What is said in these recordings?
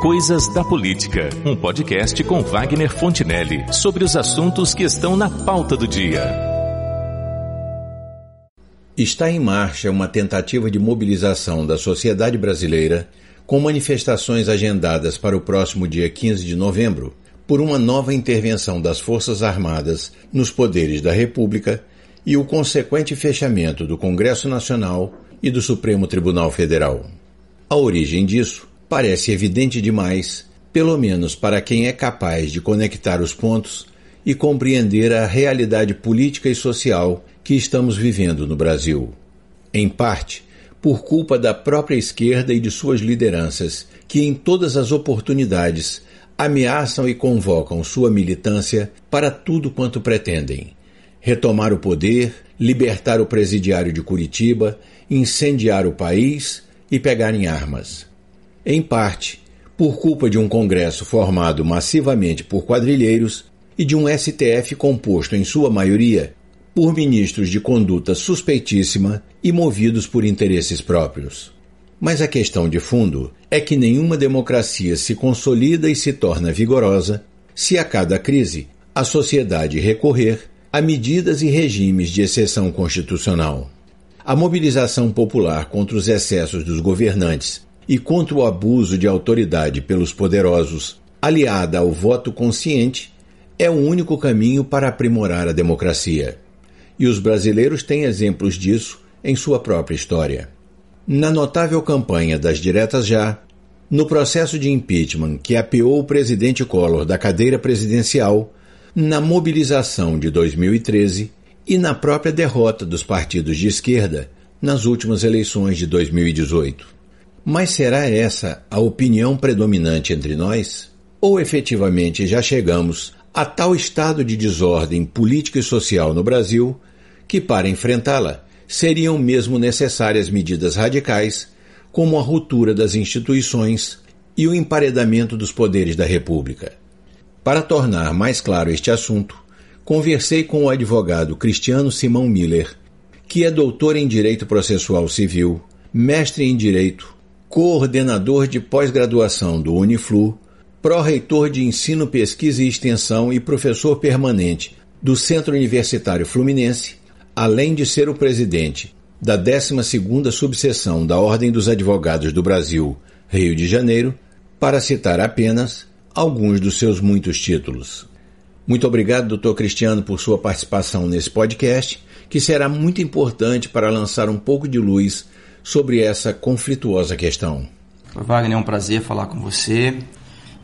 Coisas da Política, um podcast com Wagner Fontinelli sobre os assuntos que estão na pauta do dia. Está em marcha uma tentativa de mobilização da sociedade brasileira com manifestações agendadas para o próximo dia 15 de novembro por uma nova intervenção das Forças Armadas nos poderes da República e o consequente fechamento do Congresso Nacional e do Supremo Tribunal Federal. A origem disso parece evidente demais, pelo menos para quem é capaz de conectar os pontos e compreender a realidade política e social que estamos vivendo no Brasil. Em parte, por culpa da própria esquerda e de suas lideranças, que em todas as oportunidades ameaçam e convocam sua militância para tudo quanto pretendem: retomar o poder, libertar o presidiário de Curitiba, incendiar o país e pegar em armas em parte por culpa de um Congresso formado massivamente por quadrilheiros e de um STF composto, em sua maioria, por ministros de conduta suspeitíssima e movidos por interesses próprios. Mas a questão de fundo é que nenhuma democracia se consolida e se torna vigorosa se a cada crise a sociedade recorrer a medidas e regimes de exceção constitucional. A mobilização popular contra os excessos dos governantes e contra o abuso de autoridade pelos poderosos, aliada ao voto consciente, é o único caminho para aprimorar a democracia. E os brasileiros têm exemplos disso em sua própria história. Na notável campanha das diretas já, no processo de impeachment que apeou o presidente Collor da cadeira presidencial, na mobilização de 2013 e na própria derrota dos partidos de esquerda nas últimas eleições de 2018. Mas será essa a opinião predominante entre nós? Ou efetivamente já chegamos a tal estado de desordem política e social no Brasil que, para enfrentá-la, seriam mesmo necessárias medidas radicais, como a ruptura das instituições e o emparedamento dos poderes da República? Para tornar mais claro este assunto, conversei com o advogado Cristiano Simão Miller, que é doutor em Direito Processual Civil, mestre em Direito coordenador de pós-graduação do Uniflu, pró-reitor de Ensino, Pesquisa e Extensão e professor permanente do Centro Universitário Fluminense, além de ser o presidente da 12ª subseção da Ordem dos Advogados do Brasil, Rio de Janeiro, para citar apenas alguns dos seus muitos títulos. Muito obrigado, doutor Cristiano, por sua participação nesse podcast, que será muito importante para lançar um pouco de luz sobre essa conflituosa questão. Wagner, é um prazer falar com você.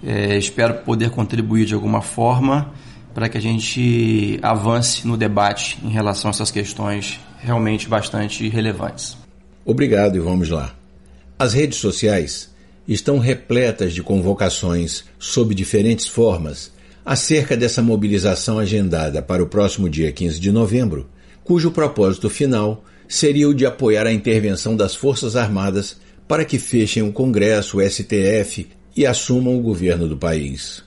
É, espero poder contribuir de alguma forma para que a gente avance no debate em relação a essas questões realmente bastante relevantes. Obrigado e vamos lá. As redes sociais estão repletas de convocações sob diferentes formas acerca dessa mobilização agendada para o próximo dia 15 de novembro, cujo propósito final seria o de apoiar a intervenção das Forças Armadas para que fechem o Congresso, o STF e assumam o governo do país.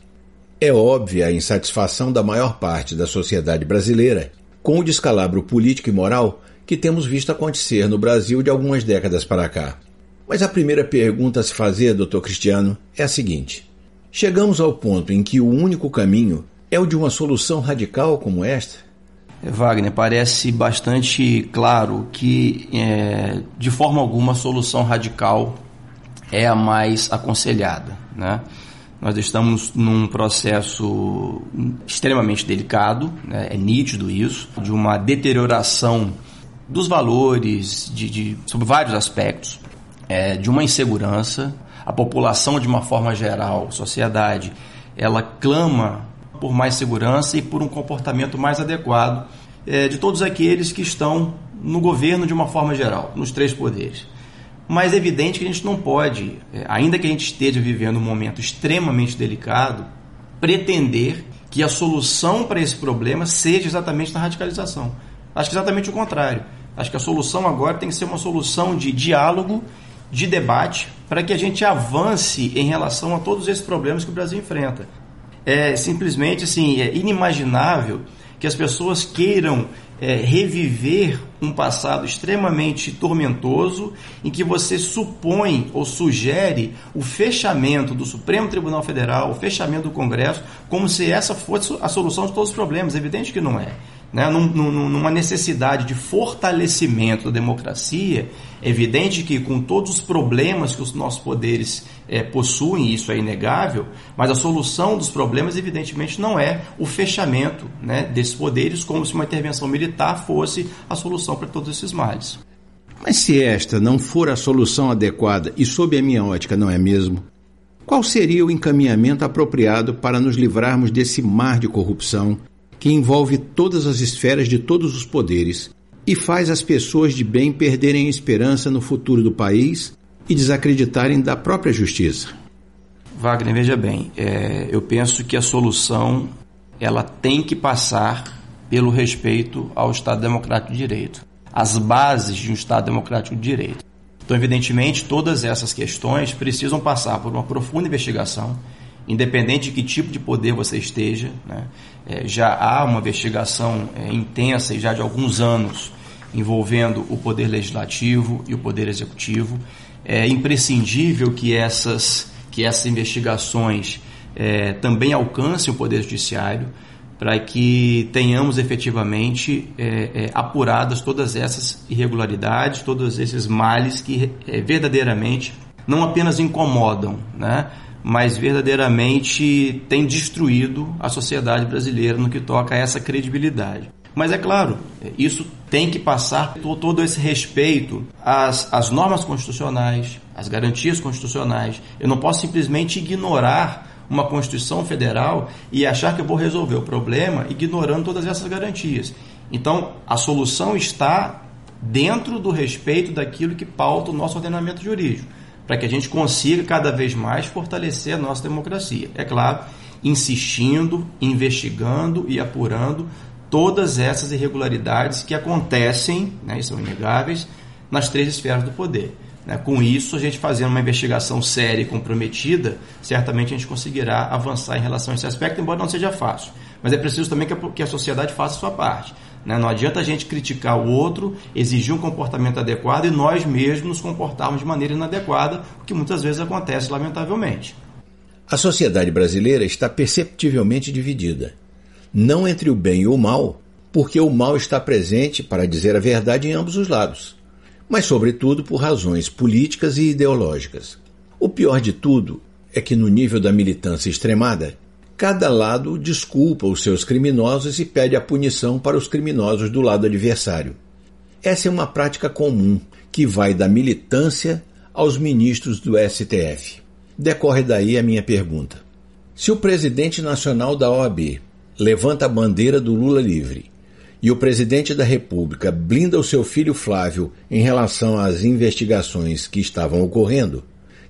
É óbvia a insatisfação da maior parte da sociedade brasileira com o descalabro político e moral que temos visto acontecer no Brasil de algumas décadas para cá. Mas a primeira pergunta a se fazer, doutor Cristiano, é a seguinte: chegamos ao ponto em que o único caminho é o de uma solução radical como esta? Wagner, parece bastante claro que, é, de forma alguma, a solução radical é a mais aconselhada. Né? Nós estamos num processo extremamente delicado, né? é nítido isso, de uma deterioração dos valores, de, de sobre vários aspectos, é, de uma insegurança. A população, de uma forma geral, a sociedade, ela clama por mais segurança e por um comportamento mais adequado é, de todos aqueles que estão no governo de uma forma geral, nos três poderes. Mas é evidente que a gente não pode, é, ainda que a gente esteja vivendo um momento extremamente delicado, pretender que a solução para esse problema seja exatamente na radicalização. Acho que exatamente o contrário. Acho que a solução agora tem que ser uma solução de diálogo, de debate, para que a gente avance em relação a todos esses problemas que o Brasil enfrenta é simplesmente assim, é inimaginável que as pessoas queiram é, reviver um passado extremamente tormentoso em que você supõe ou sugere o fechamento do Supremo Tribunal Federal, o fechamento do Congresso, como se essa fosse a solução de todos os problemas. É evidente que não é né, num, numa necessidade de fortalecimento da democracia, é evidente que com todos os problemas que os nossos poderes é, possuem, isso é inegável, mas a solução dos problemas, evidentemente, não é o fechamento né, desses poderes, como se uma intervenção militar fosse a solução para todos esses males. Mas se esta não for a solução adequada, e sob a minha ótica não é mesmo, qual seria o encaminhamento apropriado para nos livrarmos desse mar de corrupção que envolve todas as esferas de todos os poderes e faz as pessoas de bem perderem a esperança no futuro do país e desacreditarem da própria justiça. Wagner, veja bem, é, eu penso que a solução ela tem que passar pelo respeito ao Estado Democrático de Direito, as bases de um Estado Democrático de Direito. Então, evidentemente, todas essas questões precisam passar por uma profunda investigação independente de que tipo de poder você esteja. Né? É, já há uma investigação é, intensa e já de alguns anos envolvendo o poder legislativo e o poder executivo. É imprescindível que essas, que essas investigações é, também alcancem o poder judiciário para que tenhamos efetivamente é, é, apuradas todas essas irregularidades, todos esses males que é, verdadeiramente não apenas incomodam, né? Mas verdadeiramente tem destruído a sociedade brasileira no que toca a essa credibilidade. Mas é claro, isso tem que passar por todo esse respeito às, às normas constitucionais, às garantias constitucionais. Eu não posso simplesmente ignorar uma Constituição Federal e achar que eu vou resolver o problema ignorando todas essas garantias. Então, a solução está dentro do respeito daquilo que pauta o nosso ordenamento jurídico para que a gente consiga cada vez mais fortalecer a nossa democracia. É claro, insistindo, investigando e apurando todas essas irregularidades que acontecem, né, e são inegáveis, nas três esferas do poder. Né? Com isso, a gente fazendo uma investigação séria e comprometida, certamente a gente conseguirá avançar em relação a esse aspecto, embora não seja fácil. Mas é preciso também que a, sociedade faça a sua parte. Né? Não adianta a gente criticar o outro, exigir um comportamento adequado e nós mesmos nos comportarmos de maneira inadequada, o que muitas vezes acontece, lamentavelmente. A sociedade brasileira está perceptivelmente dividida. Não entre o bem e o mal, porque o mal está presente, para dizer a verdade, em ambos os lados, mas, sobretudo, por razões políticas e ideológicas. O pior de tudo é que, no nível da militância extremada, cada lado desculpa os seus criminosos e pede a punição para os criminosos do lado adversário. Essa é uma prática comum que vai da militância aos ministros do STF. Decorre daí a minha pergunta. Se o presidente nacional da OAB levanta a bandeira do Lula livre e o presidente da República blinda o seu filho Flávio em relação às investigações que estavam ocorrendo,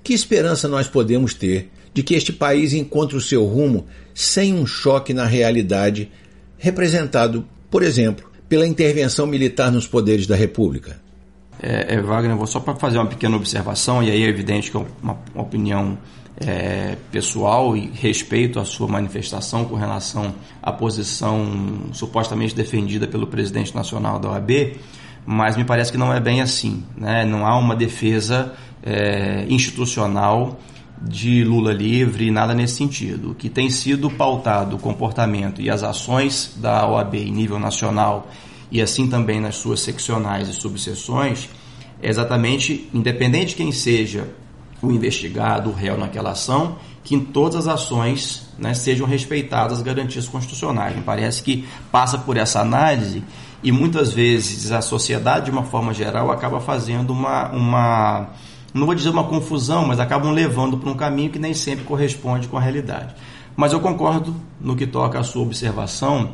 que esperança nós podemos ter de que este país encontre o seu rumo sem um choque na realidade, representado, por exemplo, pela intervenção militar nos poderes da República? É, é Wagner, vou só para fazer uma pequena observação, e aí é evidente que é uma, uma opinião é, pessoal e respeito à sua manifestação com relação à posição supostamente defendida pelo presidente nacional da OAB, mas me parece que não é bem assim. Né? Não há uma defesa é, institucional de Lula livre, nada nesse sentido. O que tem sido pautado o comportamento e as ações da OAB em nível nacional e assim também nas suas seccionais e subseções é exatamente, independente de quem seja o investigado, o réu naquela ação, que em todas as ações né, sejam respeitadas as garantias constitucionais. Me parece que passa por essa análise e muitas vezes a sociedade, de uma forma geral, acaba fazendo uma, uma não vou dizer uma confusão, mas acabam levando para um caminho que nem sempre corresponde com a realidade. Mas eu concordo no que toca à sua observação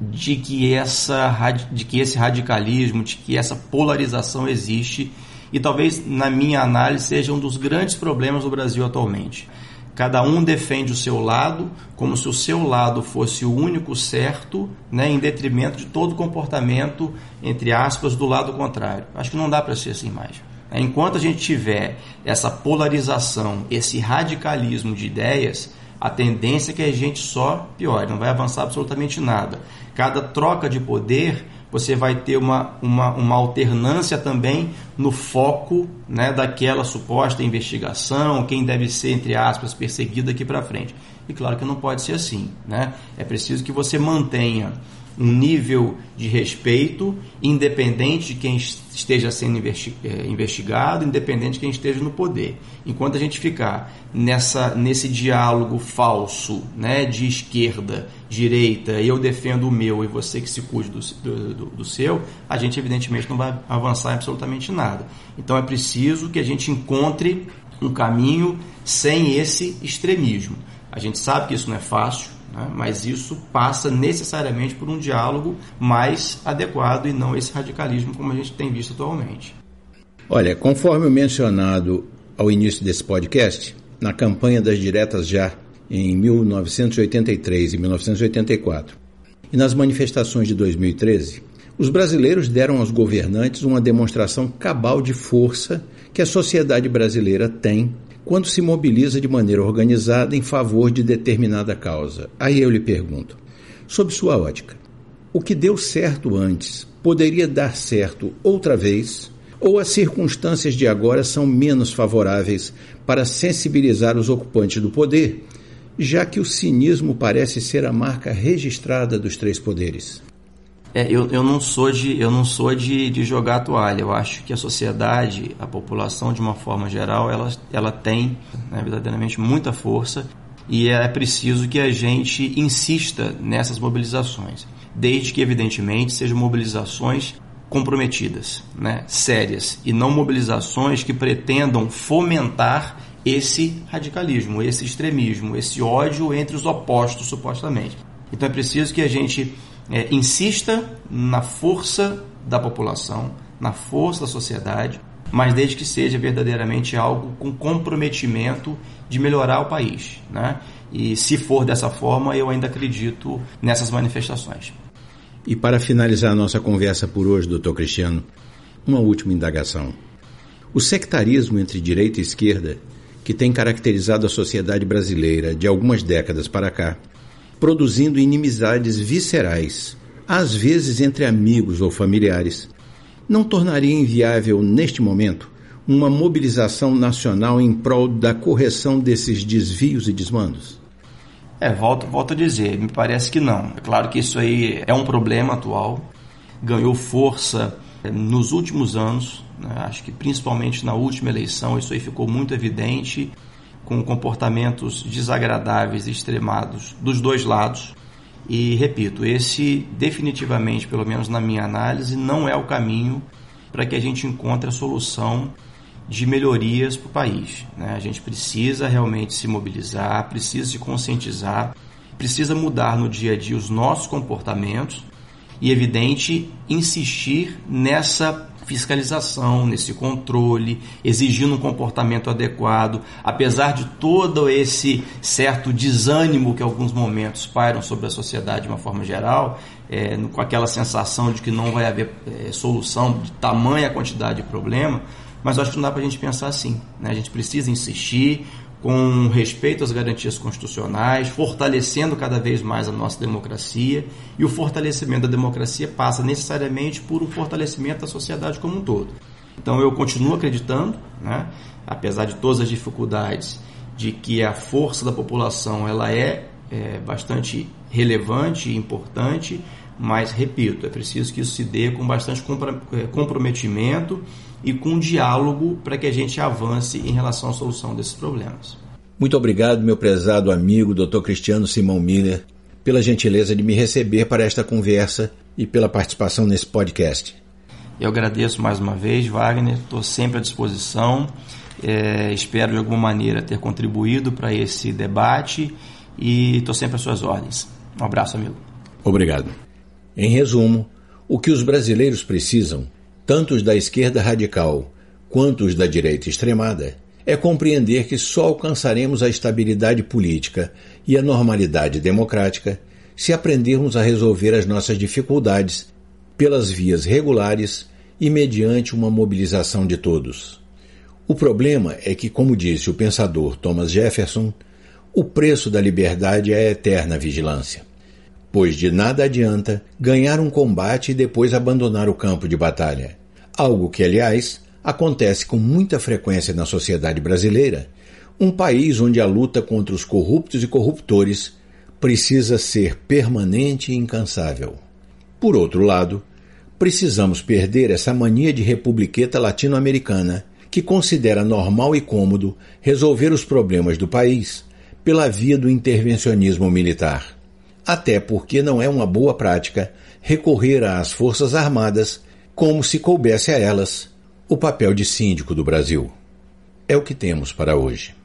de que, essa, de que esse radicalismo, de que essa polarização existe e talvez, na minha análise, seja um dos grandes problemas do Brasil atualmente. Cada um defende o seu lado, como se o seu lado fosse o único certo, né, em detrimento de todo comportamento, entre aspas, do lado contrário. Acho que não dá para ser assim mais. Enquanto a gente tiver essa polarização, esse radicalismo de ideias, a tendência é que a gente só piore, não vai avançar absolutamente nada. Cada troca de poder você vai ter uma, uma, uma alternância também no foco né, daquela suposta investigação, quem deve ser, entre aspas, perseguido aqui para frente. E claro que não pode ser assim. Né? É preciso que você mantenha um nível de respeito, independente de quem esteja sendo eh, investigado, independente de quem esteja no poder. Enquanto a gente ficar nessa, nesse diálogo falso né, de esquerda, direita, eu defendo o meu e você que se cuide do, do, do seu, a gente evidentemente não vai avançar absolutamente nada. Então é preciso que a gente encontre um caminho sem esse extremismo. A gente sabe que isso não é fácil, né? mas isso passa necessariamente por um diálogo mais adequado e não esse radicalismo como a gente tem visto atualmente. Olha, conforme mencionado ao início desse podcast, na campanha das diretas já em 1983 e 1984 e nas manifestações de 2013, os brasileiros deram aos governantes uma demonstração cabal de força que a sociedade brasileira tem quando se mobiliza de maneira organizada em favor de determinada causa. Aí eu lhe pergunto, sob sua ótica, o que deu certo antes poderia dar certo outra vez? Ou as circunstâncias de agora são menos favoráveis para sensibilizar os ocupantes do poder, já que o cinismo parece ser a marca registrada dos três poderes? É, eu, eu não sou, de, eu não sou de, de jogar a toalha. Eu acho que a sociedade, a população de uma forma geral, ela, ela tem né, verdadeiramente muita força e é preciso que a gente insista nessas mobilizações, desde que, evidentemente, sejam mobilizações comprometidas, né, sérias, e não mobilizações que pretendam fomentar esse radicalismo, esse extremismo, esse ódio entre os opostos, supostamente. Então é preciso que a gente é, insista na força da população, na força da sociedade, mas desde que seja verdadeiramente algo com comprometimento de melhorar o país. Né? E se for dessa forma, eu ainda acredito nessas manifestações. E para finalizar a nossa conversa por hoje, doutor Cristiano, uma última indagação. O sectarismo entre direita e esquerda, que tem caracterizado a sociedade brasileira de algumas décadas para cá, produzindo inimizades viscerais, às vezes entre amigos ou familiares, não tornaria inviável, neste momento, uma mobilização nacional em prol da correção desses desvios e desmandos? É, volto, volto a dizer, me parece que não. É claro que isso aí é um problema atual, ganhou força é, nos últimos anos, né? acho que principalmente na última eleição isso aí ficou muito evidente com comportamentos desagradáveis e extremados dos dois lados. E repito, esse definitivamente, pelo menos na minha análise, não é o caminho para que a gente encontre a solução de melhorias para o país. Né? A gente precisa realmente se mobilizar, precisa se conscientizar, precisa mudar no dia a dia os nossos comportamentos e, evidente, insistir nessa fiscalização, nesse controle, exigindo um comportamento adequado, apesar de todo esse certo desânimo que alguns momentos pairam sobre a sociedade de uma forma geral, é, com aquela sensação de que não vai haver é, solução de tamanha quantidade de problema, mas acho que não dá para a gente pensar assim. Né? A gente precisa insistir, com respeito às garantias constitucionais, fortalecendo cada vez mais a nossa democracia. E o fortalecimento da democracia passa necessariamente por um fortalecimento da sociedade como um todo. Então eu continuo acreditando, né, apesar de todas as dificuldades, de que a força da população ela é, é bastante relevante e importante, mas repito, é preciso que isso se dê com bastante é, comprometimento e com diálogo para que a gente avance em relação à solução desses problemas. Muito obrigado, meu prezado amigo Dr. Cristiano Simão Miller, pela gentileza de me receber para esta conversa e pela participação nesse podcast. Eu agradeço mais uma vez, Wagner, estou sempre à disposição. É, espero de alguma maneira ter contribuído para esse debate e estou sempre às suas ordens. Um abraço, amigo. Obrigado. Em resumo, o que os brasileiros precisam tanto os da esquerda radical quanto os da direita extremada, é compreender que só alcançaremos a estabilidade política e a normalidade democrática se aprendermos a resolver as nossas dificuldades pelas vias regulares e mediante uma mobilização de todos. O problema é que, como disse o pensador Thomas Jefferson, o preço da liberdade é a eterna vigilância. Pois de nada adianta ganhar um combate e depois abandonar o campo de batalha. Algo que, aliás, acontece com muita frequência na sociedade brasileira, um país onde a luta contra os corruptos e corruptores precisa ser permanente e incansável. Por outro lado, precisamos perder essa mania de republiqueta latino-americana que considera normal e cômodo resolver os problemas do país pela via do intervencionismo militar. Até porque não é uma boa prática recorrer às Forças Armadas como se coubesse a elas o papel de síndico do Brasil. É o que temos para hoje.